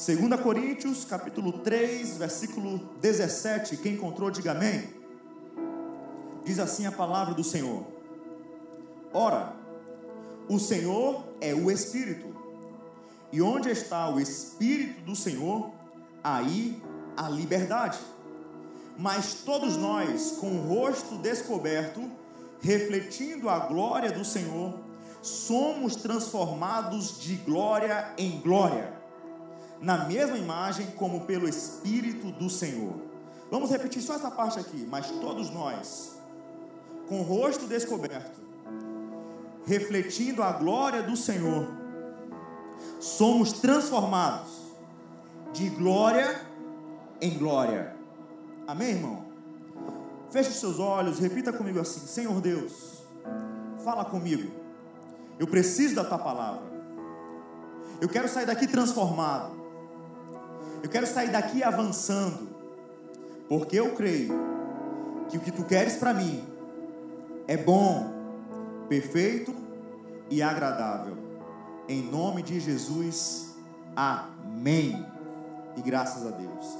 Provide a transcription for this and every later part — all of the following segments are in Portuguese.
2 Coríntios, capítulo 3, versículo 17. Quem encontrou, diga amém. Diz assim a palavra do Senhor: Ora, o Senhor é o Espírito, e onde está o Espírito do Senhor, aí a liberdade. Mas todos nós, com o rosto descoberto, refletindo a glória do Senhor, somos transformados de glória em glória, na mesma imagem como pelo Espírito do Senhor. Vamos repetir só essa parte aqui, mas todos nós, com o rosto descoberto, refletindo a glória do Senhor, somos transformados de glória em glória. Amém, irmão? Feche seus olhos, repita comigo assim: Senhor Deus, fala comigo. Eu preciso da tua palavra. Eu quero sair daqui transformado. Eu quero sair daqui avançando. Porque eu creio que o que tu queres para mim é bom, perfeito e agradável. Em nome de Jesus. Amém. E graças a Deus.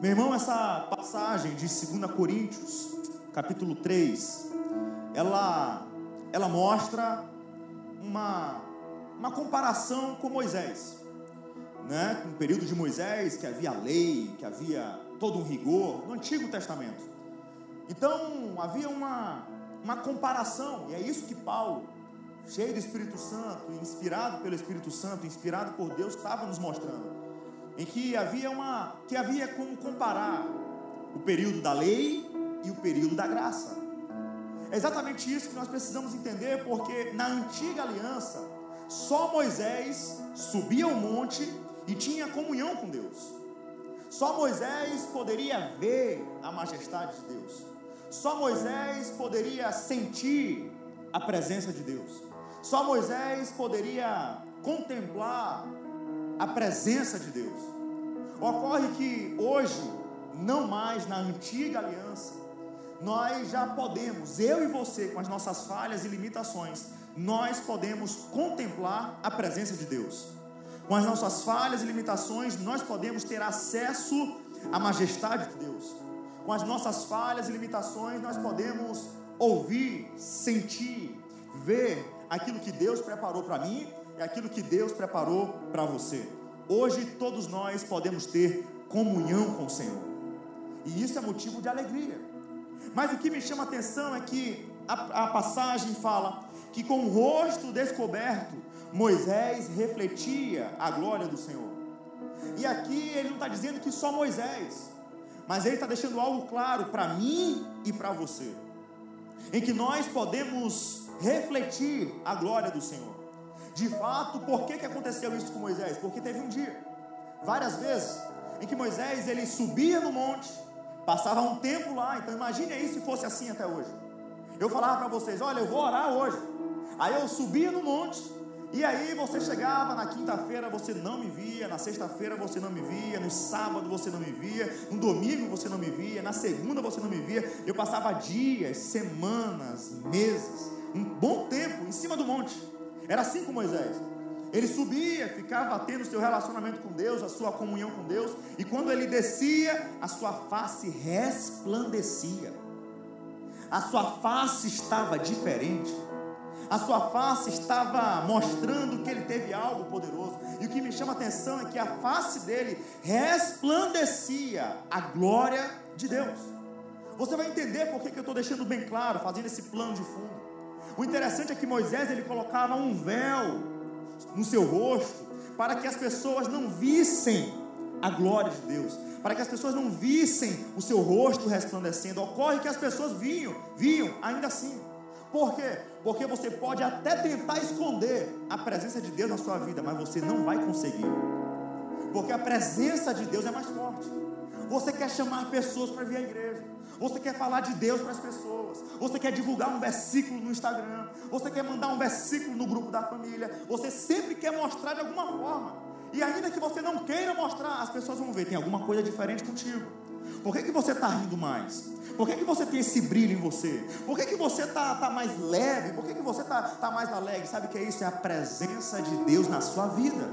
Meu irmão, essa passagem de 2 Coríntios, capítulo 3, ela, ela mostra uma, uma comparação com Moisés. Né? Com o período de Moisés, que havia lei, que havia todo um rigor, no Antigo Testamento. Então, havia uma, uma comparação, e é isso que Paulo, cheio do Espírito Santo, inspirado pelo Espírito Santo, inspirado por Deus, estava nos mostrando em que havia uma que havia como comparar o período da lei e o período da graça. É exatamente isso que nós precisamos entender, porque na antiga aliança só Moisés subia ao monte e tinha comunhão com Deus. Só Moisés poderia ver a majestade de Deus. Só Moisés poderia sentir a presença de Deus. Só Moisés poderia contemplar a presença de Deus. Ocorre que hoje, não mais na antiga aliança, nós já podemos, eu e você, com as nossas falhas e limitações, nós podemos contemplar a presença de Deus. Com as nossas falhas e limitações, nós podemos ter acesso à majestade de Deus. Com as nossas falhas e limitações, nós podemos ouvir, sentir, ver aquilo que Deus preparou para mim e aquilo que Deus preparou para você. Hoje todos nós podemos ter comunhão com o Senhor. E isso é motivo de alegria. Mas o que me chama a atenção é que a, a passagem fala que com o rosto descoberto, Moisés refletia a glória do Senhor. E aqui ele não está dizendo que só Moisés, mas ele está deixando algo claro para mim e para você, em que nós podemos refletir a glória do Senhor. De fato, por que, que aconteceu isso com Moisés? Porque teve um dia, várias vezes, em que Moisés ele subia no monte, passava um tempo lá. Então imagine aí se fosse assim até hoje. Eu falava para vocês, olha, eu vou orar hoje. Aí eu subia no monte, e aí você chegava na quinta-feira, você não me via, na sexta-feira você não me via, no sábado você não me via, no domingo você não me via, na segunda você não me via. Eu passava dias, semanas, meses, um bom tempo em cima do monte. Era assim com Moisés. Ele subia, ficava tendo seu relacionamento com Deus, a sua comunhão com Deus, e quando ele descia, a sua face resplandecia. A sua face estava diferente. A sua face estava mostrando que ele teve algo poderoso. E o que me chama a atenção é que a face dele resplandecia a glória de Deus. Você vai entender por que eu estou deixando bem claro, fazendo esse plano de fundo. O interessante é que Moisés ele colocava um véu no seu rosto para que as pessoas não vissem a glória de Deus, para que as pessoas não vissem o seu rosto resplandecendo. Ocorre que as pessoas viam, viam ainda assim. Por quê? Porque você pode até tentar esconder a presença de Deus na sua vida, mas você não vai conseguir. Porque a presença de Deus é mais forte. Você quer chamar pessoas para vir à igreja. Você quer falar de Deus para as pessoas. Você quer divulgar um versículo no Instagram. Você quer mandar um versículo no grupo da família. Você sempre quer mostrar de alguma forma. E ainda que você não queira mostrar, as pessoas vão ver, tem alguma coisa diferente contigo. Por que, que você está rindo mais? Por que, que você tem esse brilho em você? Por que, que você está tá mais leve? Por que, que você está tá mais alegre? Sabe o que é isso? É a presença de Deus na sua vida.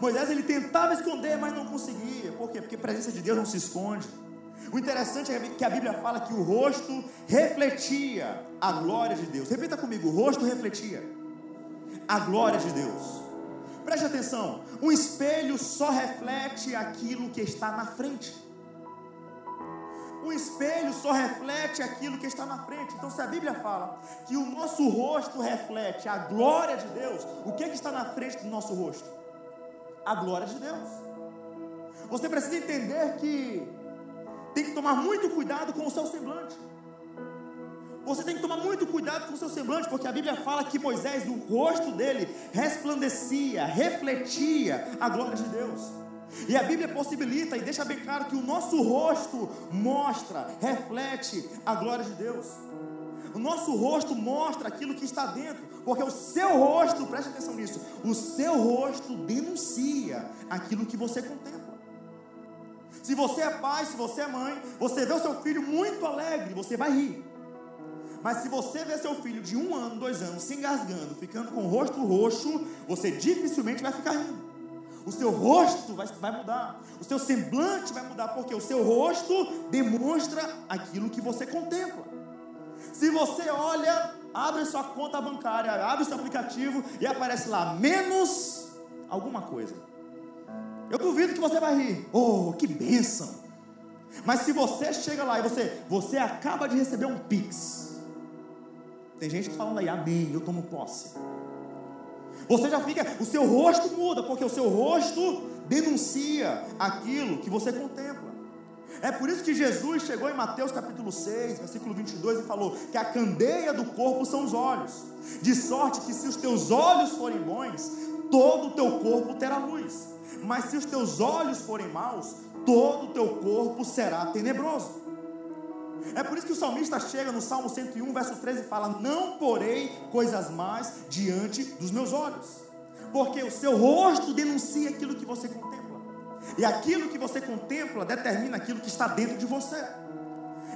Moisés ele tentava esconder, mas não conseguia. Por quê? Porque a presença de Deus não se esconde. O interessante é que a Bíblia fala que o rosto refletia a glória de Deus. Repita comigo: o rosto refletia a glória de Deus. Preste atenção: um espelho só reflete aquilo que está na frente. Um espelho só reflete aquilo que está na frente. Então, se a Bíblia fala que o nosso rosto reflete a glória de Deus, o que, é que está na frente do nosso rosto? A glória de Deus. Você precisa entender que tem que tomar muito cuidado com o seu semblante. Você tem que tomar muito cuidado com o seu semblante, porque a Bíblia fala que Moisés, o rosto dele, resplandecia, refletia a glória de Deus. E a Bíblia possibilita e deixa bem claro que o nosso rosto mostra, reflete a glória de Deus. O nosso rosto mostra aquilo que está dentro, porque o seu rosto, preste atenção nisso, o seu rosto denuncia aquilo que você contempla. Se você é pai, se você é mãe, você vê o seu filho muito alegre, você vai rir. Mas se você vê seu filho de um ano, dois anos, se engasgando, ficando com o rosto roxo, você dificilmente vai ficar rindo. O seu rosto vai, vai mudar, o seu semblante vai mudar, porque o seu rosto demonstra aquilo que você contempla. Se você olha, abre sua conta bancária, abre seu aplicativo e aparece lá menos alguma coisa. Eu duvido que você vai rir. Oh, que bênção! Mas se você chega lá e você, você acaba de receber um pix. Tem gente falando aí, amém, eu tomo posse. Você já fica, o seu rosto muda, porque o seu rosto denuncia aquilo que você contempla. É por isso que Jesus chegou em Mateus capítulo 6, versículo 22 e falou que a candeia do corpo são os olhos. De sorte que se os teus olhos forem bons, todo o teu corpo terá luz. Mas se os teus olhos forem maus, todo o teu corpo será tenebroso. É por isso que o salmista chega no Salmo 101, verso 13 e fala: Não porei coisas más diante dos meus olhos, porque o seu rosto denuncia aquilo que você contempla, e aquilo que você contempla determina aquilo que está dentro de você.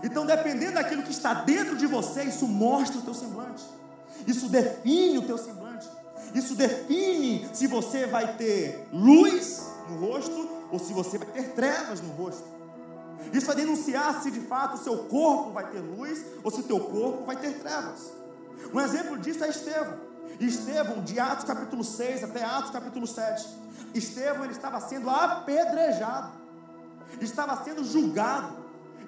Então, dependendo daquilo que está dentro de você, isso mostra o teu semblante, isso define o teu semblante. Isso define se você vai ter luz no rosto ou se você vai ter trevas no rosto. Isso vai denunciar se de fato o seu corpo vai ter luz ou se o teu corpo vai ter trevas. Um exemplo disso é Estevão. Estevão, de Atos capítulo 6 até Atos capítulo 7. Estevão ele estava sendo apedrejado, estava sendo julgado,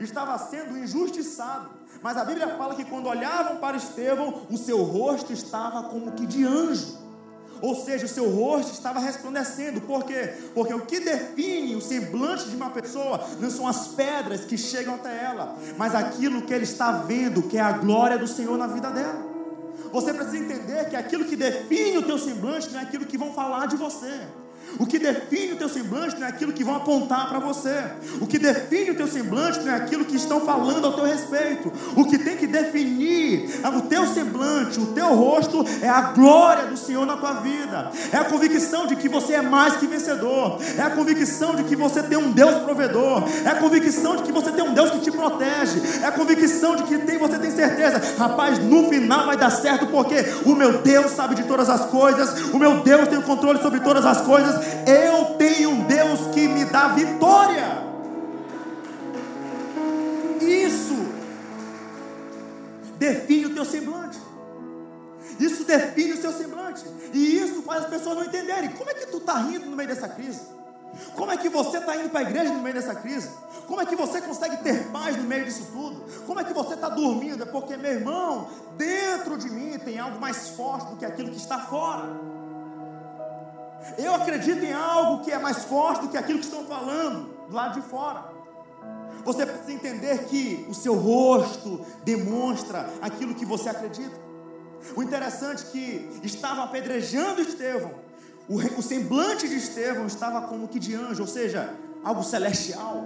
estava sendo injustiçado. Mas a Bíblia fala que quando olhavam para Estevão, o seu rosto estava como que de anjo. Ou seja, o seu rosto estava resplandecendo. Por quê? Porque o que define o semblante de uma pessoa não são as pedras que chegam até ela, mas aquilo que ele está vendo, que é a glória do Senhor na vida dela. Você precisa entender que aquilo que define o teu semblante não é aquilo que vão falar de você. O que define o teu semblante não é aquilo que vão apontar para você. O que define o teu semblante não é aquilo que estão falando ao teu respeito. O que tem que definir o teu semblante, o teu rosto, é a glória do Senhor na tua vida. É a convicção de que você é mais que vencedor. É a convicção de que você tem um Deus provedor. É a convicção de que você tem um Deus que te protege. É a convicção de que tem, você tem certeza, rapaz, no final vai dar certo porque o meu Deus sabe de todas as coisas. O meu Deus tem o controle sobre todas as coisas eu tenho um Deus que me dá vitória. Isso define o teu semblante. Isso define o seu semblante. E isso faz as pessoas não entenderem. Como é que tu está rindo no meio dessa crise? Como é que você está indo para a igreja no meio dessa crise? Como é que você consegue ter paz no meio disso tudo? Como é que você está dormindo? É porque, meu irmão, dentro de mim tem algo mais forte do que aquilo que está fora. Eu acredito em algo que é mais forte do que aquilo que estão falando do lado de fora. Você precisa entender que o seu rosto demonstra aquilo que você acredita. O interessante é que estavam apedrejando Estevão. O, o semblante de Estevão estava como que de anjo, ou seja, algo celestial,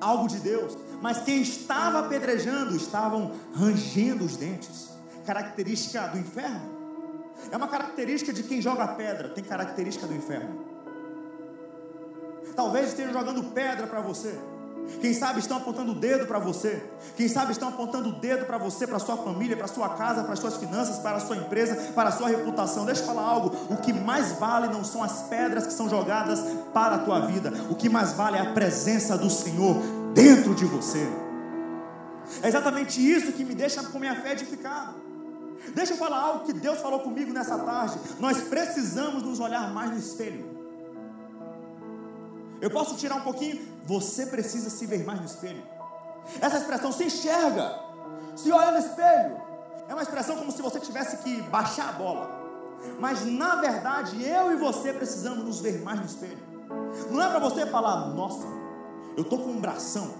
algo de Deus. Mas quem estava apedrejando estavam rangendo os dentes, característica do inferno. É uma característica de quem joga pedra, tem característica do inferno. Talvez esteja jogando pedra para você. Quem sabe estão apontando o dedo para você. Quem sabe estão apontando o dedo para você, para sua família, para sua casa, para suas finanças, para sua empresa, para sua reputação. Deixa eu falar algo. O que mais vale não são as pedras que são jogadas para a tua vida. O que mais vale é a presença do Senhor dentro de você. É exatamente isso que me deixa com minha fé edificada. Deixa eu falar algo que Deus falou comigo nessa tarde. Nós precisamos nos olhar mais no espelho. Eu posso tirar um pouquinho? Você precisa se ver mais no espelho. Essa expressão se enxerga, se olha no espelho. É uma expressão como se você tivesse que baixar a bola. Mas na verdade, eu e você precisamos nos ver mais no espelho. Não é para você falar, nossa, eu tô com um bração.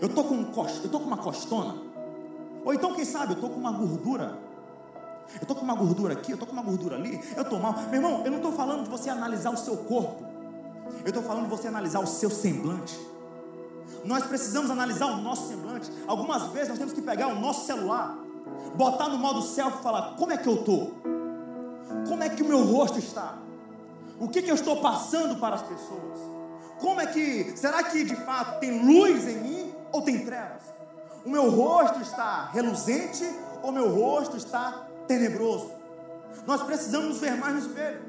Eu tô com um cost... com uma costona. Ou então, quem sabe, eu tô com uma gordura. Eu tô com uma gordura aqui, eu tô com uma gordura ali, eu tô mal. Meu irmão, eu não estou falando de você analisar o seu corpo. Eu estou falando de você analisar o seu semblante. Nós precisamos analisar o nosso semblante. Algumas vezes nós temos que pegar o nosso celular, botar no modo selfie e falar: como é que eu estou? Como é que o meu rosto está? O que, que eu estou passando para as pessoas? Como é que, será que de fato tem luz em mim ou tem trevas? O meu rosto está reluzente ou meu rosto está tenebroso? Nós precisamos ver mais no espelho.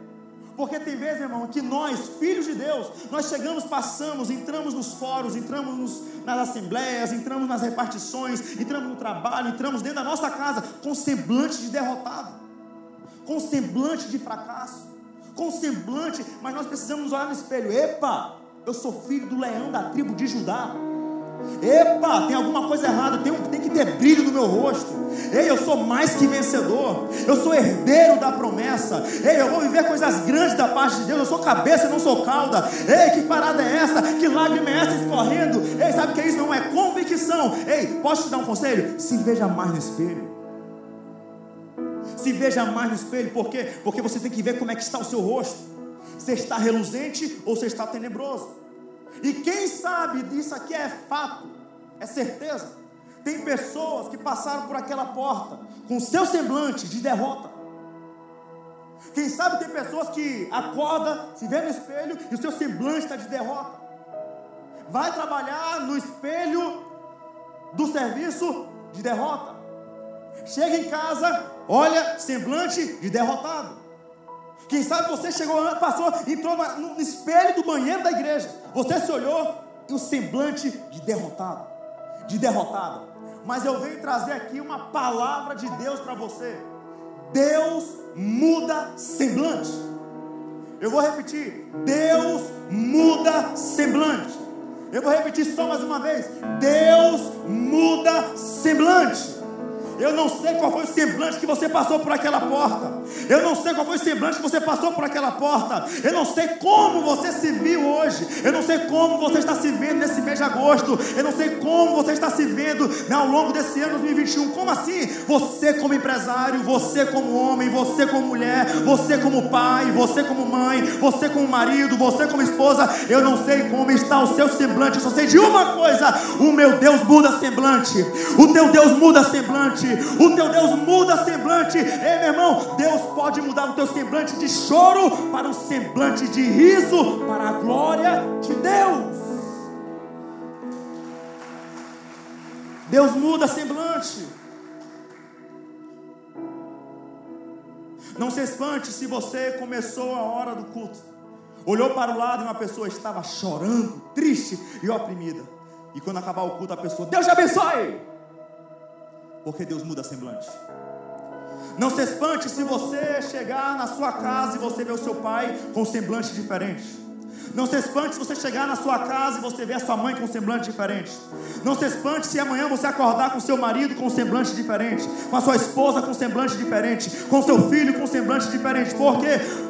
Porque tem vezes, irmão, que nós, filhos de Deus, nós chegamos, passamos, entramos nos fóruns, entramos nos, nas assembleias, entramos nas repartições, entramos no trabalho, entramos dentro da nossa casa com semblante de derrotado, com semblante de fracasso, com semblante, mas nós precisamos olhar no espelho. Epa, eu sou filho do leão da tribo de Judá. Epa, tem alguma coisa errada, tem, tem que ter brilho no meu rosto. Ei, eu sou mais que vencedor. Eu sou herdeiro da promessa. Ei, eu vou viver coisas grandes da parte de Deus. Eu sou cabeça, não sou cauda. Ei, que parada é essa? Que lágrima é essa escorrendo? Ei, sabe o que é isso? Não é convicção. Ei, posso te dar um conselho? Se veja mais no espelho. Se veja mais no espelho, por quê? Porque você tem que ver como é que está o seu rosto. Você está reluzente ou você está tenebroso? E quem sabe disso aqui é fato, é certeza. Tem pessoas que passaram por aquela porta com seu semblante de derrota. Quem sabe tem pessoas que acorda, se vê no espelho e o seu semblante está de derrota. Vai trabalhar no espelho do serviço de derrota. Chega em casa, olha semblante de derrotado. Quem sabe você chegou, passou, entrou no espelho do banheiro da igreja. Você se olhou e o semblante de derrotado, de derrotada. Mas eu venho trazer aqui uma palavra de Deus para você. Deus muda semblante. Eu vou repetir: Deus muda semblante. Eu vou repetir só mais uma vez: Deus muda semblante. Eu não sei qual foi o semblante que você passou por aquela porta. Eu não sei qual foi o semblante que você passou por aquela porta. Eu não sei como você se viu hoje. Eu não sei como você está se vendo nesse mês de agosto. Eu não sei como você está se vendo ao longo desse ano 2021. Como assim? Você como empresário, você como homem, você como mulher, você como pai, você como mãe, você como marido, você como esposa. Eu não sei como está o seu semblante. Eu só sei de uma coisa: o meu Deus muda semblante. O teu Deus muda semblante semblante, o teu Deus muda semblante. Ei, meu irmão, Deus pode mudar o teu semblante de choro para um semblante de riso, para a glória de Deus. Deus muda semblante. Não se espante se você começou a hora do culto, olhou para o lado e uma pessoa estava chorando, triste e oprimida. E quando acabar o culto, a pessoa, Deus te abençoe porque Deus muda semblante. Não se espante se você chegar na sua casa e você ver o seu pai com semblante diferente. Não se espante se você chegar na sua casa e você ver a sua mãe com semblante diferente. Não se espante se amanhã você acordar com seu marido com semblante diferente, com a sua esposa com semblante diferente, com seu filho com semblante diferente, porque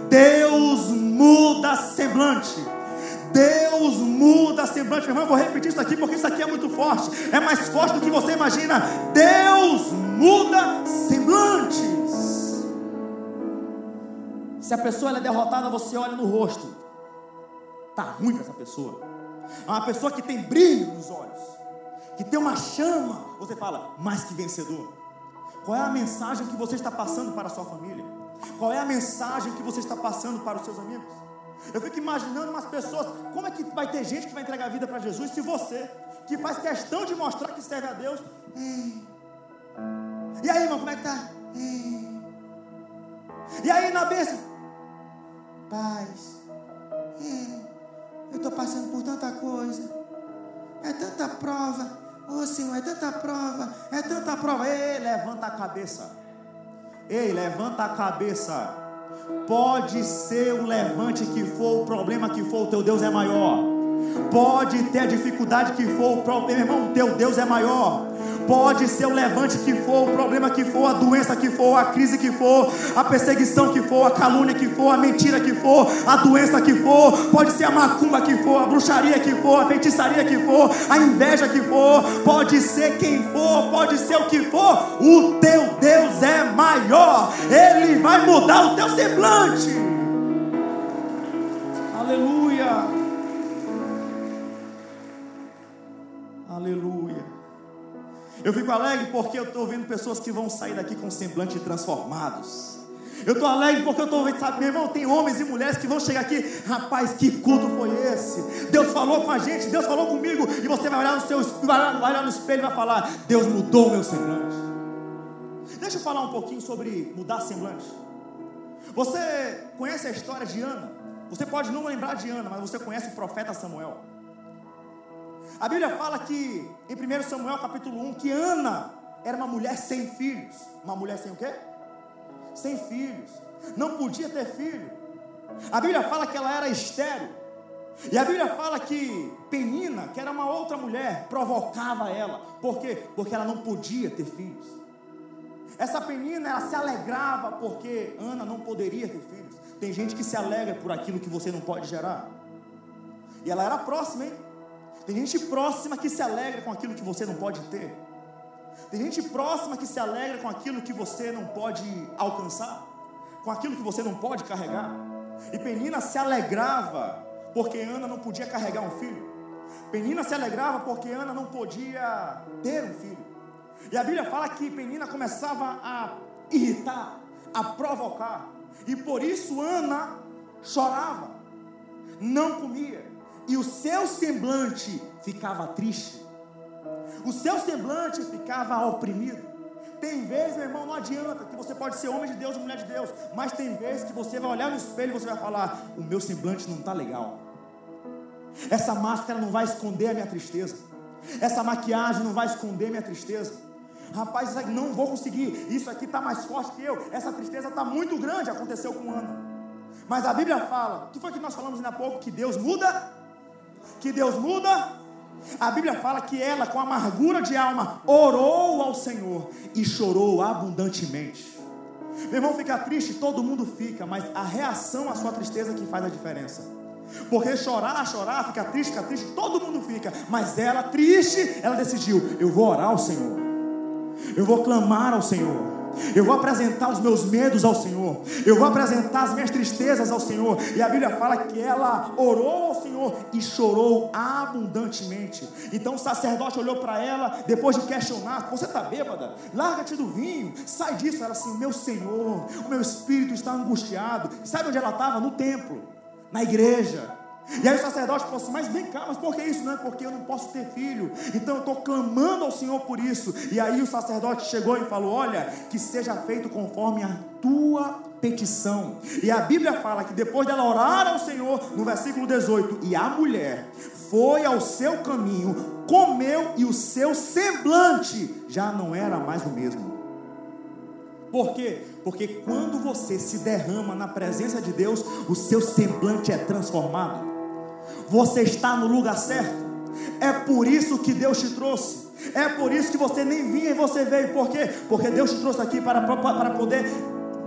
Deus muda semblante. Deus muda a semblante. Irmão, eu vou repetir isso aqui porque isso aqui é muito forte. É mais forte do que você imagina. Deus muda semblantes. Se a pessoa é derrotada, você olha no rosto. Tá ruim essa pessoa. É uma pessoa que tem brilho nos olhos, que tem uma chama. Você fala, mais que vencedor. Qual é a mensagem que você está passando para a sua família? Qual é a mensagem que você está passando para os seus amigos? Eu fico imaginando umas pessoas, como é que vai ter gente que vai entregar a vida para Jesus se você, que faz questão de mostrar que serve a Deus, e aí, irmão, como é que tá? E aí, na bênção? Paz. Eu estou passando por tanta coisa. É tanta prova. Oh, Senhor, é tanta prova. É tanta prova. Ei, levanta a cabeça. Ei, levanta a cabeça. Pode ser o levante que for, o problema que for, o teu Deus é maior. Pode ter a dificuldade que for, o problema, irmão, o teu Deus é maior. Pode ser o levante que for, o problema que for, a doença que for, a crise que for, a perseguição que for, a calúnia que for, a mentira que for, a doença que for, pode ser a macumba que for, a bruxaria que for, a feitiçaria que for, a inveja que for, pode ser quem for, pode ser o que for, o teu Deus é maior, ele vai mudar o teu semblante. Eu fico alegre porque eu estou vendo pessoas que vão sair daqui com semblante transformados. Eu estou alegre porque eu estou vendo, sabe, meu irmão, tem homens e mulheres que vão chegar aqui, rapaz, que culto foi esse? Deus falou com a gente, Deus falou comigo, e você vai olhar no seu vai olhar no espelho e vai falar, Deus mudou o meu semblante. Deixa eu falar um pouquinho sobre mudar semblante. Você conhece a história de Ana? Você pode não lembrar de Ana, mas você conhece o profeta Samuel. A Bíblia fala que, em 1 Samuel capítulo 1, que Ana era uma mulher sem filhos. Uma mulher sem o quê? Sem filhos. Não podia ter filho. A Bíblia fala que ela era estéril. E a Bíblia fala que Penina, que era uma outra mulher, provocava ela. Por quê? Porque ela não podia ter filhos. Essa Penina, ela se alegrava porque Ana não poderia ter filhos. Tem gente que se alegra por aquilo que você não pode gerar. E ela era próxima, hein? Tem gente próxima que se alegra com aquilo que você não pode ter. Tem gente próxima que se alegra com aquilo que você não pode alcançar, com aquilo que você não pode carregar. E Penina se alegrava porque Ana não podia carregar um filho. Penina se alegrava porque Ana não podia ter um filho. E a Bíblia fala que Penina começava a irritar, a provocar. E por isso Ana chorava, não comia, e o seu semblante ficava triste, o seu semblante ficava oprimido. Tem vezes, meu irmão, não adianta que você pode ser homem de Deus ou mulher de Deus, mas tem vezes que você vai olhar no espelho e você vai falar: o meu semblante não está legal. Essa máscara não vai esconder a minha tristeza. Essa maquiagem não vai esconder minha tristeza. Rapaz, não vou conseguir. Isso aqui está mais forte que eu. Essa tristeza está muito grande. Aconteceu com Ana. Mas a Bíblia fala, que foi que nós falamos ainda há pouco, que Deus muda que Deus muda? A Bíblia fala que ela, com amargura de alma, orou ao Senhor e chorou abundantemente. Meu irmão fica triste, todo mundo fica, mas a reação à sua tristeza que faz a diferença. Porque chorar, chorar, ficar triste, ficar triste, todo mundo fica. Mas ela, triste, ela decidiu: eu vou orar ao Senhor, eu vou clamar ao Senhor. Eu vou apresentar os meus medos ao Senhor. Eu vou apresentar as minhas tristezas ao Senhor. E a Bíblia fala que ela orou ao Senhor e chorou abundantemente. Então o sacerdote olhou para ela, depois de questionar: Você está bêbada? Larga-te do vinho, sai disso. Ela assim: Meu Senhor, o meu espírito está angustiado. Sabe onde ela estava? No templo, na igreja. E aí o sacerdote falou assim: Mas vem cá, mas por que isso? Não é porque eu não posso ter filho. Então eu estou clamando ao Senhor por isso. E aí o sacerdote chegou e falou: Olha, que seja feito conforme a tua petição. E a Bíblia fala que depois dela orar ao Senhor, no versículo 18, e a mulher foi ao seu caminho, comeu e o seu semblante já não era mais o mesmo. Por quê? Porque quando você se derrama na presença de Deus, o seu semblante é transformado você está no lugar certo. É por isso que Deus te trouxe. É por isso que você nem vinha e você veio. Por quê? Porque Deus te trouxe aqui para, para, para poder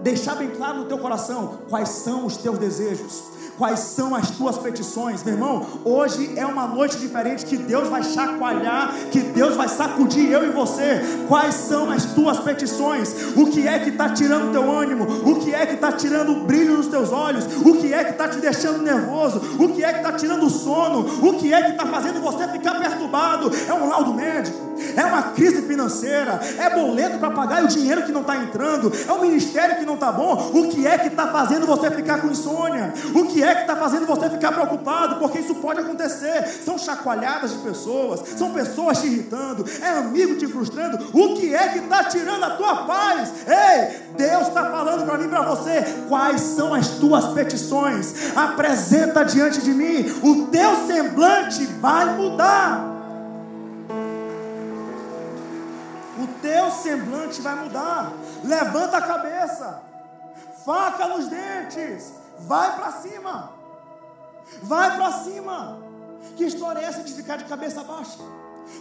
deixar bem claro no teu coração quais são os teus desejos quais são as tuas petições, meu irmão. Hoje é uma noite diferente que Deus vai chacoalhar, que Deus vai sacudir eu e você. Quais são as tuas petições? O que é que está tirando teu ânimo? O que é que está tirando o brilho nos teus olhos? O que é que está te deixando nervoso? O que é que está tirando o sono? O que é que está fazendo você ficar perturbado? É um laudo médico? É uma crise financeira, é boleto para pagar e o dinheiro que não está entrando, é o ministério que não está bom. O que é que está fazendo você ficar com insônia? O que é que está fazendo você ficar preocupado? Porque isso pode acontecer. São chacoalhadas de pessoas, são pessoas te irritando, é amigo te frustrando. O que é que está tirando a tua paz? Ei, Deus está falando para mim para você quais são as tuas petições. Apresenta diante de mim, o teu semblante vai mudar. Teu semblante vai mudar. Levanta a cabeça, faca nos dentes, vai para cima, vai para cima. Que história é essa de ficar de cabeça baixa?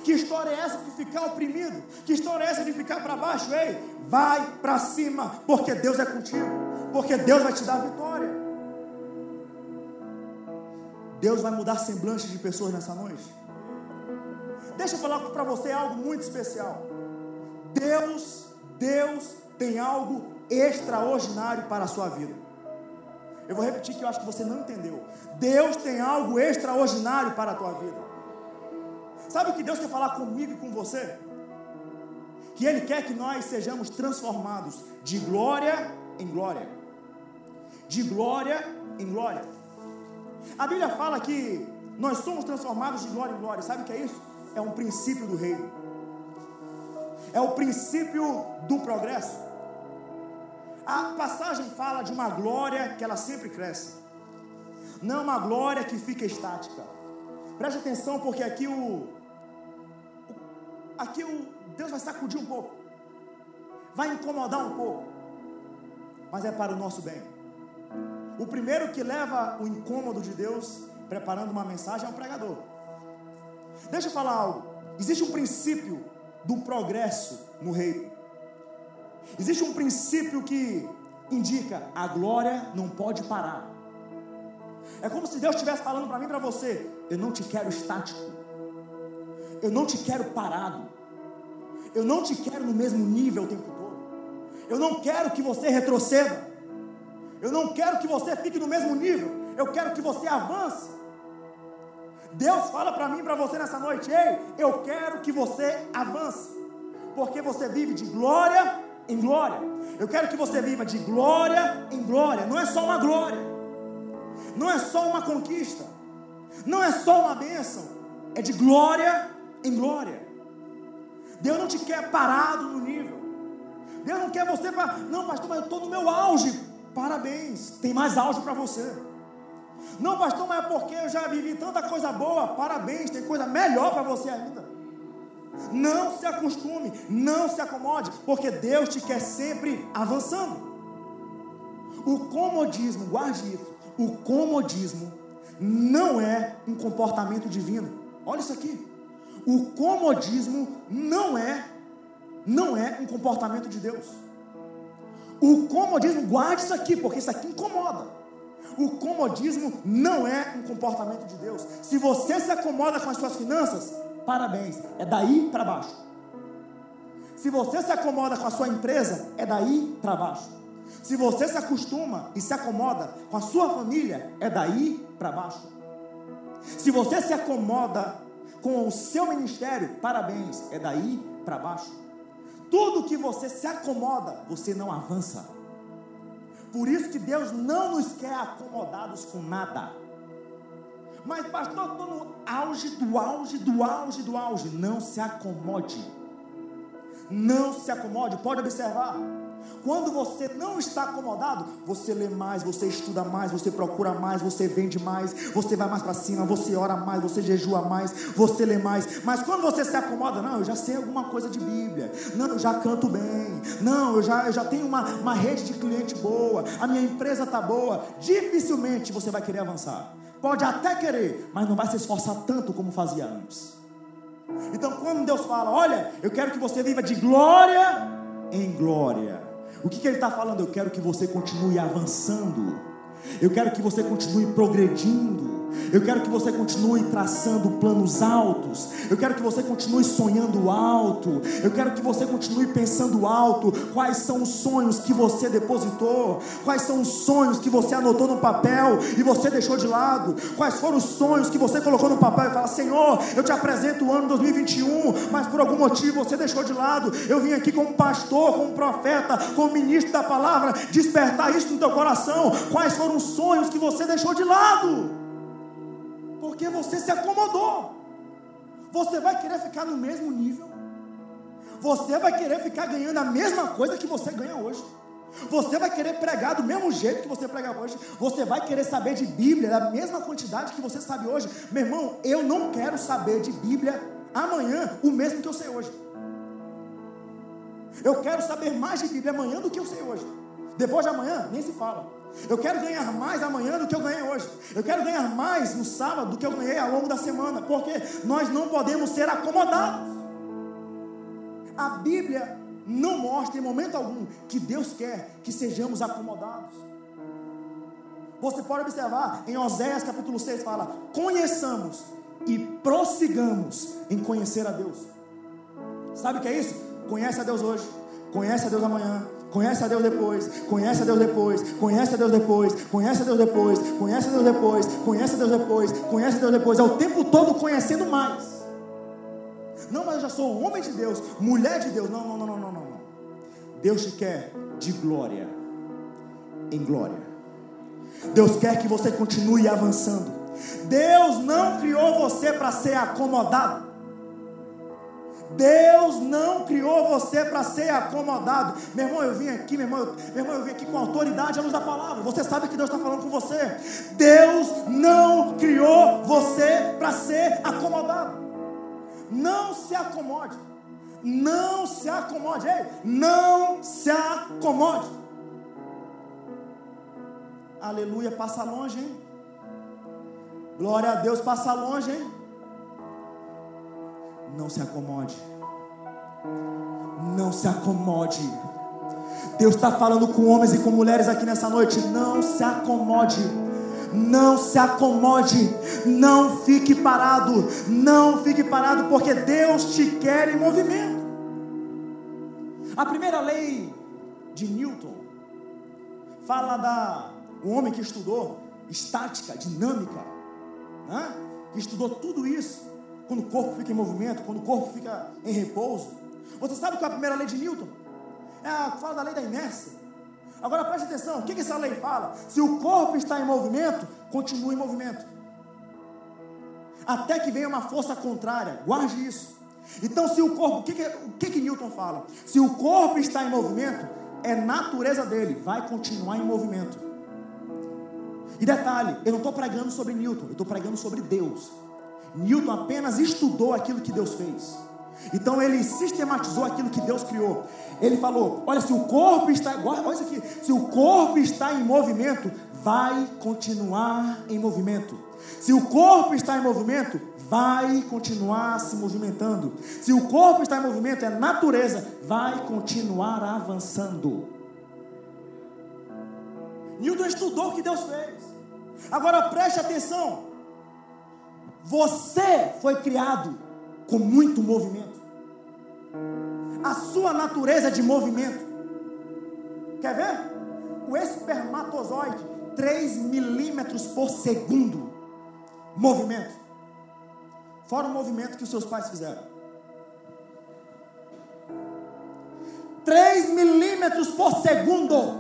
Que história é essa de ficar oprimido? Que história é essa de ficar para baixo? Ei, vai para cima, porque Deus é contigo, porque Deus vai te dar vitória. Deus vai mudar semblante de pessoas nessa noite. Deixa eu falar para você algo muito especial. Deus, Deus tem algo extraordinário para a sua vida. Eu vou repetir que eu acho que você não entendeu. Deus tem algo extraordinário para a tua vida. Sabe o que Deus quer falar comigo e com você? Que Ele quer que nós sejamos transformados de glória em glória. De glória em glória. A Bíblia fala que nós somos transformados de glória em glória. Sabe o que é isso? É um princípio do reino. É o princípio do progresso. A passagem fala de uma glória que ela sempre cresce. Não uma glória que fica estática. Preste atenção porque aqui o aqui o Deus vai sacudir um pouco. Vai incomodar um pouco. Mas é para o nosso bem. O primeiro que leva o incômodo de Deus preparando uma mensagem é o pregador. Deixa eu falar algo. Existe um princípio do progresso no reino. Existe um princípio que indica a glória não pode parar. É como se Deus estivesse falando para mim e para você: eu não te quero estático, eu não te quero parado, eu não te quero no mesmo nível o tempo todo, eu não quero que você retroceda, eu não quero que você fique no mesmo nível, eu quero que você avance. Deus fala para mim para você nessa noite: ei, eu quero que você avance, porque você vive de glória em glória. Eu quero que você viva de glória em glória. Não é só uma glória, não é só uma conquista, não é só uma bênção, é de glória em glória. Deus não te quer parado no nível. Deus não quer você para. Não, pastor, mas eu estou no meu auge. Parabéns, tem mais auge para você. Não, pastor, mas é porque eu já vivi tanta coisa boa. Parabéns, tem coisa melhor para você ainda. Não se acostume, não se acomode, porque Deus te quer sempre avançando. O comodismo, guarde isso. O comodismo não é um comportamento divino. Olha isso aqui. O comodismo não é não é um comportamento de Deus. O comodismo, guarde isso aqui, porque isso aqui incomoda. O comodismo não é um comportamento de Deus. Se você se acomoda com as suas finanças, parabéns, é daí para baixo. Se você se acomoda com a sua empresa, é daí para baixo. Se você se acostuma e se acomoda com a sua família, é daí para baixo. Se você se acomoda com o seu ministério, parabéns, é daí para baixo. Tudo que você se acomoda, você não avança. Por isso que Deus não nos quer acomodados com nada. Mas, pastor, estou no auge do auge do auge do auge. Não se acomode. Não se acomode. Pode observar. Quando você não está acomodado, você lê mais, você estuda mais, você procura mais, você vende mais, você vai mais para cima, você ora mais, você jejua mais, você lê mais. Mas quando você se acomoda, não, eu já sei alguma coisa de Bíblia, não, eu já canto bem, não, eu já, eu já tenho uma, uma rede de cliente boa, a minha empresa está boa, dificilmente você vai querer avançar. Pode até querer, mas não vai se esforçar tanto como fazia antes. Então, quando Deus fala, olha, eu quero que você viva de glória em glória. O que, que ele está falando? Eu quero que você continue avançando. Eu quero que você continue progredindo. Eu quero que você continue traçando planos altos. Eu quero que você continue sonhando alto. Eu quero que você continue pensando alto. Quais são os sonhos que você depositou? Quais são os sonhos que você anotou no papel e você deixou de lado? Quais foram os sonhos que você colocou no papel e fala: Senhor, eu te apresento o ano 2021, mas por algum motivo você deixou de lado. Eu vim aqui como pastor, como profeta, como ministro da palavra, despertar isso no teu coração. Quais foram os sonhos que você deixou de lado? Porque você se acomodou. Você vai querer ficar no mesmo nível. Você vai querer ficar ganhando a mesma coisa que você ganha hoje. Você vai querer pregar do mesmo jeito que você prega hoje. Você vai querer saber de Bíblia da mesma quantidade que você sabe hoje. Meu irmão, eu não quero saber de Bíblia amanhã o mesmo que eu sei hoje. Eu quero saber mais de Bíblia amanhã do que eu sei hoje. Depois de amanhã, nem se fala. Eu quero ganhar mais amanhã do que eu ganhei hoje. Eu quero ganhar mais no sábado do que eu ganhei ao longo da semana. Porque nós não podemos ser acomodados. A Bíblia não mostra em momento algum que Deus quer que sejamos acomodados. Você pode observar em Oséias capítulo 6 fala: "Conheçamos e prossigamos em conhecer a Deus". Sabe o que é isso? Conhece a Deus hoje, conhece a Deus amanhã, Conhece a Deus depois, conhece a Deus depois, conhece a Deus depois, conhece a Deus depois, conhece a Deus depois, conhece a Deus depois, conhece a Deus depois, é o tempo todo conhecendo mais. Não, mas eu já sou homem de Deus, mulher de Deus. Não, não, não, não, não, não. Deus te quer de glória em glória. Deus quer que você continue avançando. Deus não criou você para ser acomodado. Deus não criou você para ser acomodado. Meu irmão, eu vim aqui, meu irmão, eu, meu irmão, eu vim aqui com autoridade à luz da palavra. Você sabe que Deus está falando com você. Deus não criou você para ser acomodado. Não se acomode. Não se acomode. Ei, não se acomode. Aleluia, passa longe, hein? Glória a Deus, passa longe, hein? Não se acomode. Não se acomode. Deus está falando com homens e com mulheres aqui nessa noite. Não se acomode. Não se acomode. Não fique parado. Não fique parado, porque Deus te quer em movimento. A primeira lei de Newton fala da um homem que estudou estática, dinâmica, né? que estudou tudo isso quando o corpo fica em movimento, quando o corpo fica em repouso. Você sabe qual é a primeira lei de Newton? É a fala da lei da inércia. Agora preste atenção, o que, essa lei fala? Se o corpo está em movimento, continue em movimento. Até que venha uma força contrária, guarde isso. Então, se o corpo, o que, que, o que, que Newton fala? Se o corpo está em movimento, é natureza dele, vai continuar em movimento. E detalhe, eu não estou pregando sobre Newton, eu estou pregando sobre Deus. Newton apenas estudou aquilo que Deus fez. Então ele sistematizou aquilo que Deus criou. Ele falou: olha, se o corpo está. Olha isso aqui. Se o corpo está em movimento, vai continuar em movimento. Se o corpo está em movimento, vai continuar se movimentando. Se o corpo está em movimento, é natureza, vai continuar avançando. Newton estudou o que Deus fez. Agora preste atenção. Você foi criado com muito movimento. A sua natureza é de movimento. Quer ver? O espermatozoide, 3 milímetros por segundo. Movimento. Fora o movimento que os seus pais fizeram. 3 milímetros por segundo.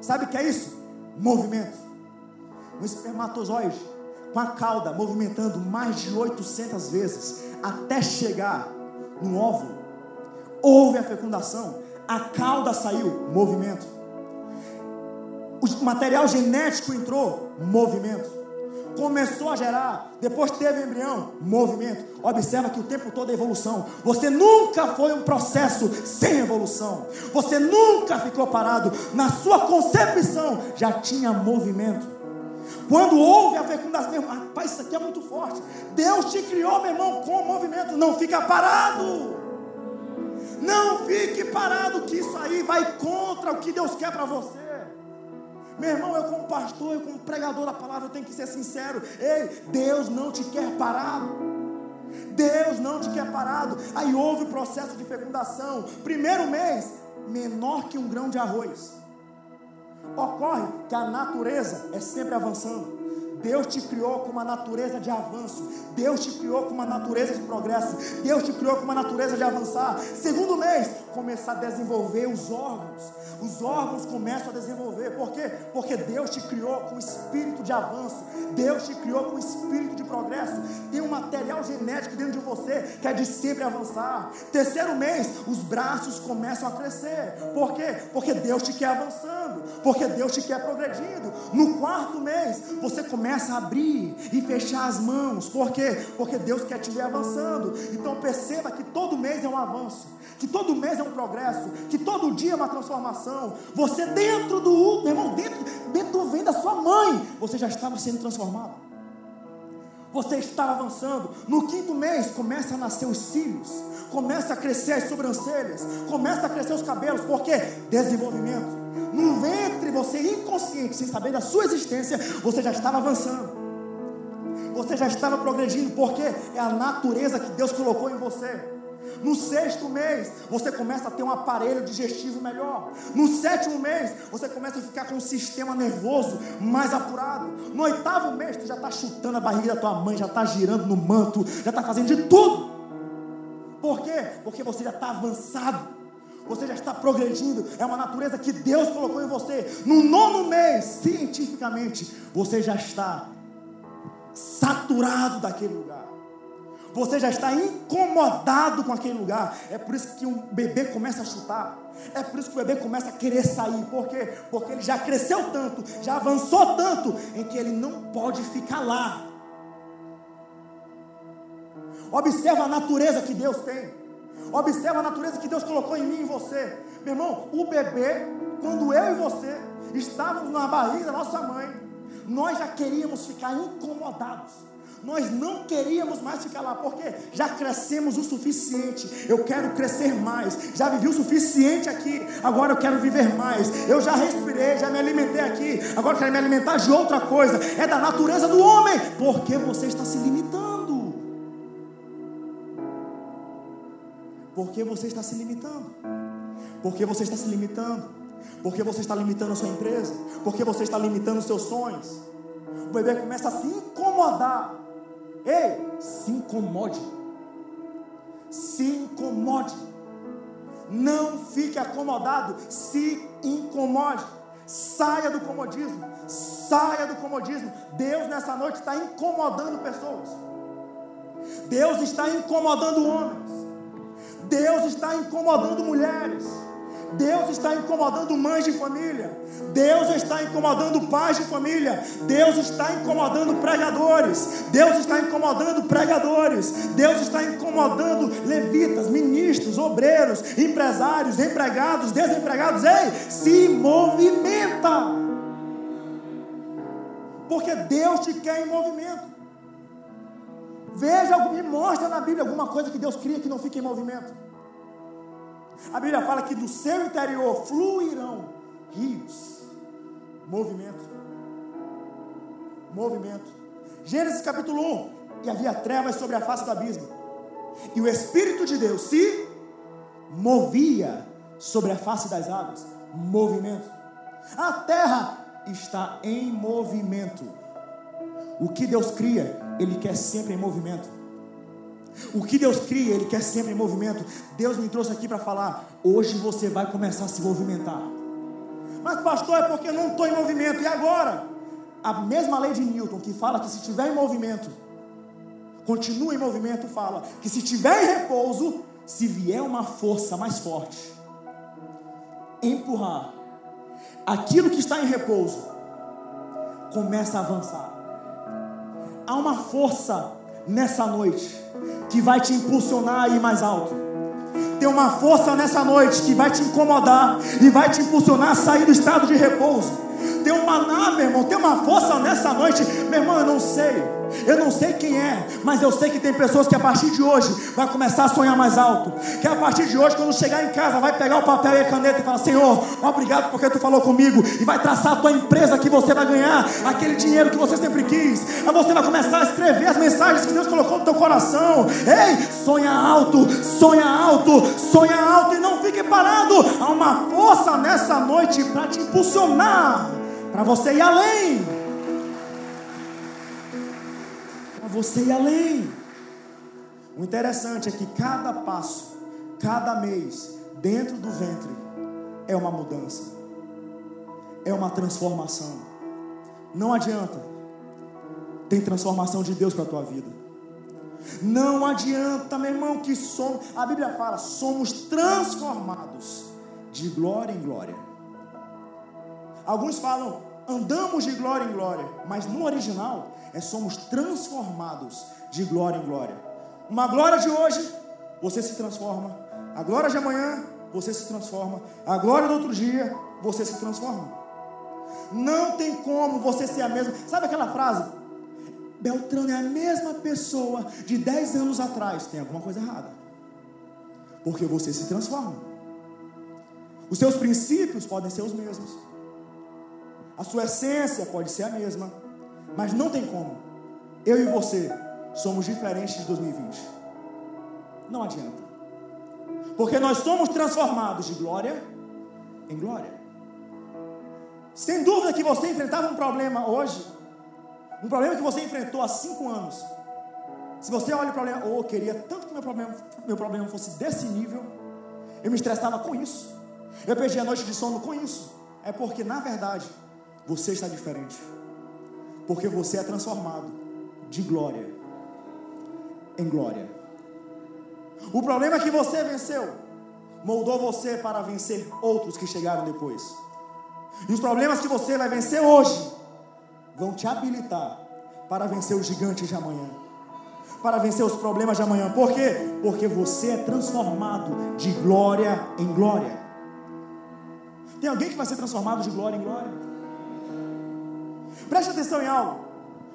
Sabe o que é isso? Movimento. Um espermatozoide com a cauda movimentando mais de 800 vezes até chegar no óvulo. Houve a fecundação, a cauda saiu, movimento. O material genético entrou, movimento. Começou a gerar, depois teve embrião, movimento. Observa que o tempo todo é evolução. Você nunca foi um processo sem evolução. Você nunca ficou parado. Na sua concepção já tinha movimento. Quando houve a fecundação, meu irmão, rapaz, isso aqui é muito forte. Deus te criou, meu irmão, com movimento. Não fica parado. Não fique parado, que isso aí vai contra o que Deus quer para você. Meu irmão, eu como pastor, eu como pregador da palavra, eu tenho que ser sincero. Ei, Deus não te quer parado. Deus não te quer parado. Aí houve o processo de fecundação. Primeiro mês, menor que um grão de arroz. Ocorre que a natureza é sempre avançando. Deus te criou com uma natureza de avanço. Deus te criou com uma natureza de progresso. Deus te criou com uma natureza de avançar. Segundo mês, começar a desenvolver os órgãos. Os órgãos começam a desenvolver. Por quê? Porque Deus te criou com espírito de avanço. Deus te criou com espírito de progresso. Tem um material genético dentro de você que é de sempre avançar. Terceiro mês, os braços começam a crescer. Por quê? Porque Deus te quer avançando. Porque Deus te quer progredindo. No quarto mês, você começa a abrir e fechar as mãos. Por quê? Porque Deus quer te ver avançando. Então perceba que todo mês é um avanço. Que todo mês é um progresso. Que todo dia é uma transformação. Você dentro do, meu irmão, dentro, dentro do vem da sua mãe, você já estava sendo transformado. Você estava avançando. No quinto mês começa a nascer os cílios, começa a crescer as sobrancelhas, começa a crescer os cabelos, porque desenvolvimento. No ventre, você inconsciente, sem saber da sua existência, você já estava avançando. Você já estava progredindo, porque é a natureza que Deus colocou em você. No sexto mês, você começa a ter um aparelho digestivo melhor. No sétimo mês, você começa a ficar com um sistema nervoso mais apurado. No oitavo mês, você já está chutando a barriga da tua mãe, já está girando no manto, já está fazendo de tudo. Por quê? Porque você já está avançado. Você já está progredindo, é uma natureza que Deus colocou em você. No nono mês, cientificamente, você já está saturado daquele lugar. Você já está incomodado com aquele lugar. É por isso que um bebê começa a chutar. É por isso que o bebê começa a querer sair. Por quê? Porque ele já cresceu tanto, já avançou tanto, em que ele não pode ficar lá. Observa a natureza que Deus tem. Observa a natureza que Deus colocou em mim e em você. Meu irmão, o bebê, quando eu e você estávamos na barriga da nossa mãe, nós já queríamos ficar incomodados nós não queríamos mais ficar lá, porque já crescemos o suficiente. Eu quero crescer mais. Já vivi o suficiente aqui, agora eu quero viver mais. Eu já respirei, já me alimentei aqui, agora eu quero me alimentar de outra coisa. É da natureza do homem, porque você está se limitando. Porque você está se limitando. Porque você está se limitando. Porque você está limitando a sua empresa. Porque você está limitando os seus sonhos. O bebê começa a se incomodar Ei, se incomode. Se incomode. Não fique acomodado. Se incomode. Saia do comodismo. Saia do comodismo. Deus nessa noite está incomodando pessoas. Deus está incomodando homens. Deus está incomodando mulheres. Deus está incomodando mães de família. Deus está incomodando pais de família. Deus está incomodando pregadores. Deus está incomodando pregadores. Deus está incomodando levitas, ministros, obreiros, empresários, empregados, desempregados. Ei, se movimenta. Porque Deus te quer em movimento. Veja, me mostra na Bíblia alguma coisa que Deus cria que não fica em movimento. A Bíblia fala que do seu interior fluirão rios. Movimento. Movimento. Gênesis capítulo 1. E havia trevas sobre a face do abismo. E o Espírito de Deus se movia sobre a face das águas. Movimento. A terra está em movimento. O que Deus cria, Ele quer sempre em movimento. O que Deus cria, Ele quer sempre em movimento. Deus me trouxe aqui para falar: hoje você vai começar a se movimentar. Mas, pastor, é porque eu não estou em movimento. E agora? A mesma lei de Newton, que fala que se estiver em movimento, continua em movimento, fala que se estiver em repouso, se vier uma força mais forte, empurrar aquilo que está em repouso, começa a avançar. Há uma força nessa noite que vai te impulsionar a ir mais alto. Tem uma força nessa noite que vai te incomodar e vai te impulsionar a sair do estado de repouso. Tem um maná, meu irmão, tem uma força nessa noite. Meu irmão, eu não sei. Eu não sei quem é, mas eu sei que tem pessoas que a partir de hoje vai começar a sonhar mais alto. Que a partir de hoje, quando chegar em casa, vai pegar o papel e a caneta e falar: Senhor, obrigado porque tu falou comigo. E vai traçar a tua empresa que você vai ganhar, aquele dinheiro que você sempre quis. Aí você vai começar a escrever as mensagens que Deus colocou no teu coração. Ei, sonha alto, sonha alto, sonha alto e não fique parado. Há uma força nessa noite para te impulsionar, para você ir além. Você ir além. O interessante é que cada passo, cada mês, dentro do ventre, é uma mudança, é uma transformação. Não adianta, tem transformação de Deus para a tua vida. Não adianta, meu irmão, que somos, a Bíblia fala, somos transformados de glória em glória. Alguns falam, andamos de glória em glória, mas no original é somos transformados de glória em glória. Uma glória de hoje, você se transforma. A glória de amanhã, você se transforma. A glória do outro dia, você se transforma. Não tem como você ser a mesma. Sabe aquela frase? Beltrano é a mesma pessoa de 10 anos atrás. Tem alguma coisa errada. Porque você se transforma. Os seus princípios podem ser os mesmos. A sua essência pode ser a mesma. Mas não tem como. Eu e você somos diferentes de 2020. Não adianta. Porque nós somos transformados de glória em glória. Sem dúvida que você enfrentava um problema hoje, um problema que você enfrentou há cinco anos. Se você olha o problema, oh, queria tanto que meu problema, meu problema fosse desse nível, eu me estressava com isso, eu perdi a noite de sono com isso. É porque, na verdade, você está diferente porque você é transformado de glória em glória. O problema é que você venceu, moldou você para vencer outros que chegaram depois. E os problemas que você vai vencer hoje vão te habilitar para vencer os gigantes de amanhã. Para vencer os problemas de amanhã. Por quê? Porque você é transformado de glória em glória. Tem alguém que vai ser transformado de glória em glória? Preste atenção em algo.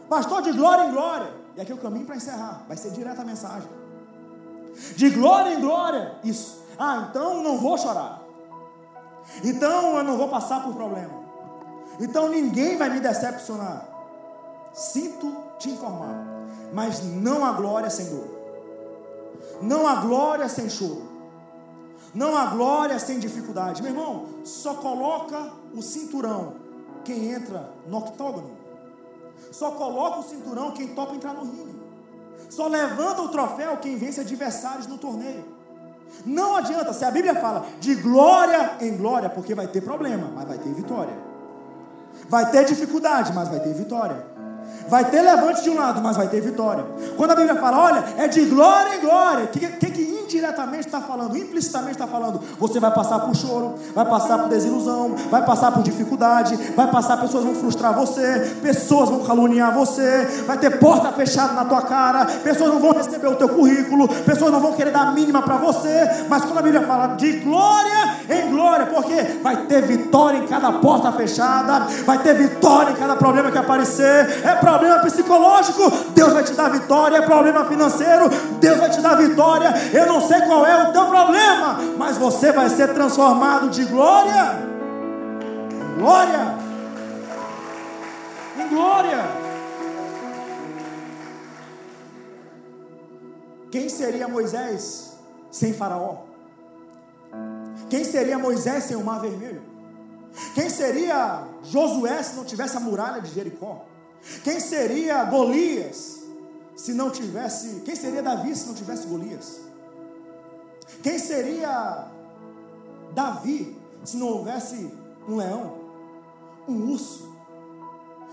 Pastor, de glória em glória. E aqui é o caminho para encerrar. Vai ser direto a mensagem. De glória em glória. Isso. Ah, então não vou chorar. Então eu não vou passar por problema. Então ninguém vai me decepcionar. Sinto te informar. Mas não há glória sem dor. Não há glória sem choro. Não há glória sem dificuldade. Meu irmão, só coloca o cinturão quem entra no octógono. Só coloca o cinturão quem topa entrar no ringue. Só levanta o troféu quem vence adversários no torneio. Não adianta, se a Bíblia fala de glória em glória, porque vai ter problema, mas vai ter vitória. Vai ter dificuldade, mas vai ter vitória. Vai ter levante de um lado, mas vai ter vitória. Quando a Bíblia fala, olha, é de glória em glória, o que, que, que indiretamente está falando, implicitamente está falando, você vai passar por choro, vai passar por desilusão, vai passar por dificuldade, vai passar, pessoas vão frustrar você, pessoas vão caluniar você, vai ter porta fechada na tua cara, pessoas não vão receber o teu currículo, pessoas não vão querer dar a mínima para você, mas quando a Bíblia fala de glória em glória, porque vai ter vitória em cada porta fechada, vai ter vitória em cada problema que aparecer, é problema psicológico, Deus vai te dar vitória, é problema financeiro, Deus vai te dar vitória, eu não sei qual é o teu problema, mas você vai ser transformado de glória em glória. Em glória. Quem seria Moisés sem Faraó? Quem seria Moisés sem o Mar Vermelho? Quem seria Josué se não tivesse a muralha de Jericó? Quem seria Golias se não tivesse. Quem seria Davi se não tivesse Golias? Quem seria Davi se não houvesse um leão, um urso?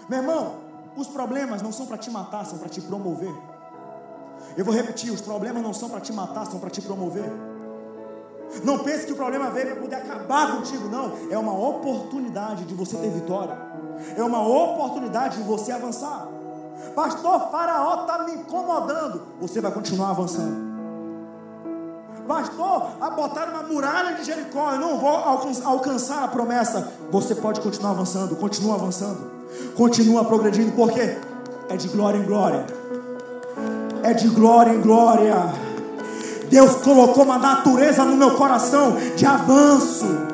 Meu irmão, os problemas não são para te matar, são para te promover. Eu vou repetir: os problemas não são para te matar, são para te promover. Não pense que o problema veio para poder acabar contigo, não. É uma oportunidade de você ter vitória. É uma oportunidade de você avançar. Pastor, Faraó está me incomodando. Você vai continuar avançando. Pastor, a botar uma muralha de Jericó, eu não vou alcançar a promessa. você pode continuar avançando, continua avançando, continua progredindo, porque é de glória em glória, é de glória em glória. Deus colocou uma natureza no meu coração de avanço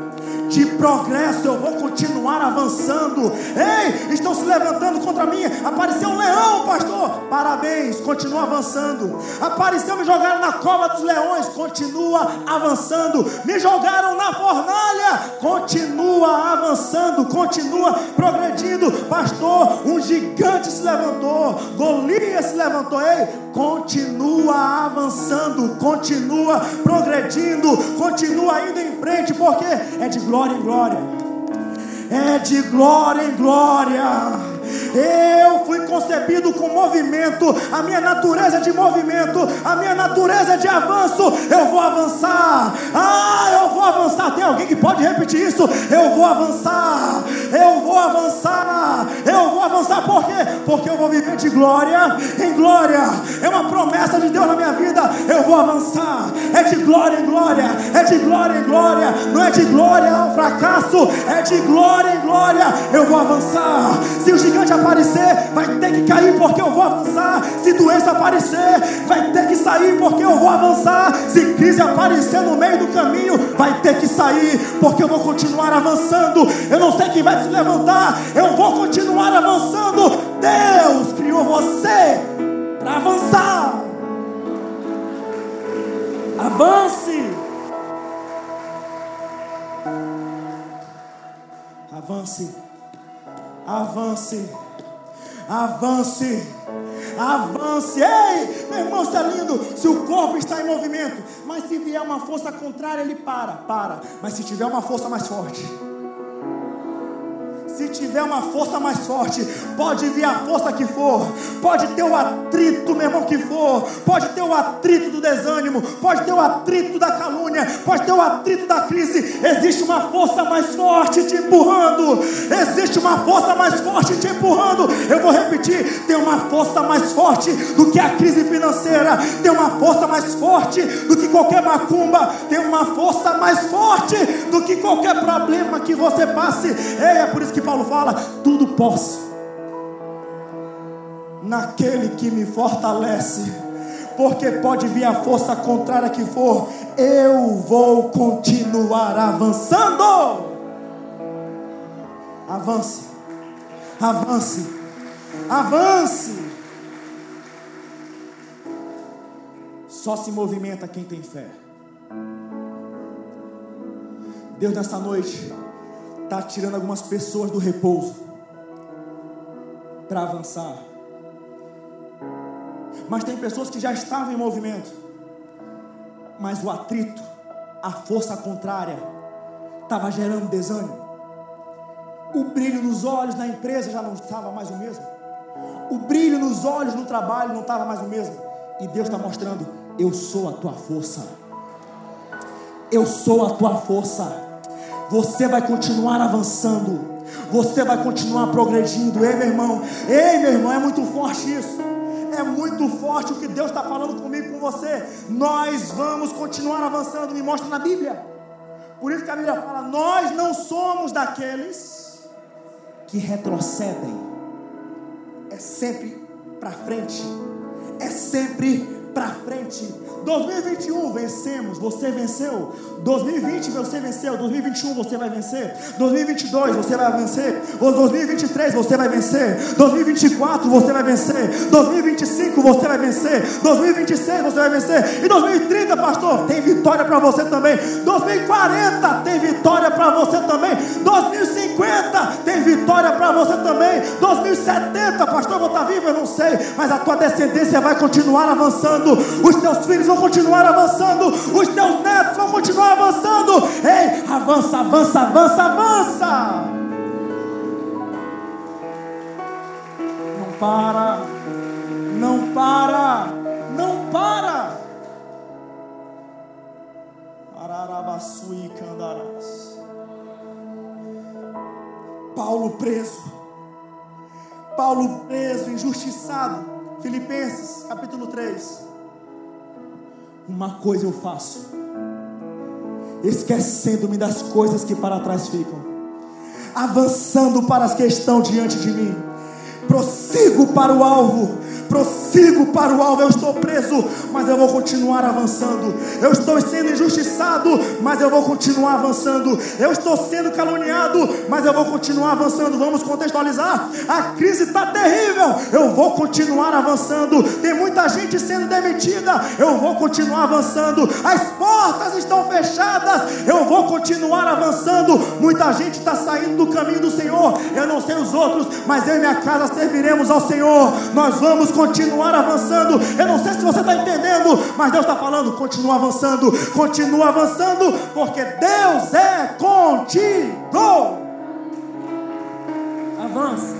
de progresso, eu vou continuar avançando. Ei, estão se levantando contra mim. Apareceu um leão, pastor. Parabéns, continua avançando. Apareceu, me jogaram na cova dos leões, continua avançando. Me jogaram na fornalha, continua avançando, continua progredindo. Pastor, um gigante se levantou, Golias se levantou. Ei, continua avançando, continua progredindo, continua indo em frente, porque é de glória glória em glória. É de glória em glória. Eu fui concebido com movimento, a minha natureza é de movimento, a minha natureza é de avanço. Eu vou avançar. Ah, eu vou avançar. Tem alguém que pode repetir isso? Eu vou avançar. Eu vou avançar. Eu vou avançar por quê? Porque eu vou viver de glória em glória. É uma promessa de Deus na minha vida. Eu vou avançar. É de glória em glória. É de glória em glória. Não é de glória ao fracasso. É de glória em glória. Eu vou avançar. Se o gigante aparecer, vai ter que cair porque eu vou avançar. Se doença aparecer, vai ter que sair porque eu vou avançar. Se crise aparecer no meio do caminho, vai ter que sair porque eu vou continuar avançando. Eu não sei quem vai se levantar, eu vou continuar avançando. Deus criou você para avançar. Avance. Avance. Avance. Avance. Avance. Ei, meu irmão, isso é lindo. Se o corpo está em movimento, mas se vier uma força contrária, ele para. Para. Mas se tiver uma força mais forte tiver uma força mais forte, pode vir a força que for, pode ter o atrito, meu irmão, que for, pode ter o atrito do desânimo, pode ter o atrito da calúnia, pode ter o atrito da crise. Existe uma força mais forte te empurrando, existe uma força mais forte te empurrando. Eu vou repetir: tem uma força mais forte do que a crise financeira, tem uma força mais forte do que qualquer macumba, tem uma força mais forte do que qualquer problema que você passe. Ei, é por isso que Paulo fala: tudo posso naquele que me fortalece. Porque pode vir a força contrária que for, eu vou continuar avançando. Avance, avance, avance. Só se movimenta quem tem fé. Deus, nessa noite, está tirando algumas pessoas do repouso para avançar. Mas tem pessoas que já estavam em movimento, mas o atrito, a força contrária, estava gerando desânimo. O brilho nos olhos na empresa já não estava mais o mesmo. O brilho nos olhos no trabalho não estava mais o mesmo. E Deus está mostrando: eu sou a tua força. Eu sou a tua força você vai continuar avançando. Você vai continuar progredindo. Ei, meu irmão. Ei, meu irmão, é muito forte isso. É muito forte o que Deus está falando comigo, com você. Nós vamos continuar avançando. Me mostra na Bíblia. Por isso que a Bíblia fala: nós não somos daqueles que retrocedem. É sempre para frente. É sempre para frente. 2021 vencemos, você venceu. 2020 você venceu, 2021 você vai vencer. 2022 você vai vencer. 2023 você vai vencer. 2024 você vai vencer. 2025 você vai vencer. 2026 você vai vencer. E 2030, pastor, tem vitória para você também. 2040 tem vitória para você também. 2050 tem vitória para você também. 2070, pastor, eu vou estar vivo, eu não sei, mas a tua descendência vai continuar avançando. Os teus filhos vão continuar avançando, os teus netos vão continuar avançando. Ei, avança, avança, avança, avança. Não para, não para, não para. Ararabaçui candarás. Paulo preso. Paulo preso, injustiçado. Filipenses, capítulo 3. Uma coisa eu faço, esquecendo-me das coisas que para trás ficam, avançando para as que estão diante de mim. Prossigo para o alvo prossigo para o alvo. Eu estou preso, mas eu vou continuar avançando. Eu estou sendo injustiçado, mas eu vou continuar avançando. Eu estou sendo caluniado, mas eu vou continuar avançando. Vamos contextualizar. A crise está terrível. Eu vou continuar avançando. Tem muita gente sendo demitida. Eu vou continuar avançando. As portas estão fechadas. Eu vou continuar avançando. Muita gente está saindo do caminho do Senhor. Eu não sei os outros, mas eu e minha casa serviremos ao Senhor. Nós vamos continuar avançando. Eu não sei se você está entendendo, mas Deus está falando: continua avançando, continua avançando, porque Deus é contigo. Avança.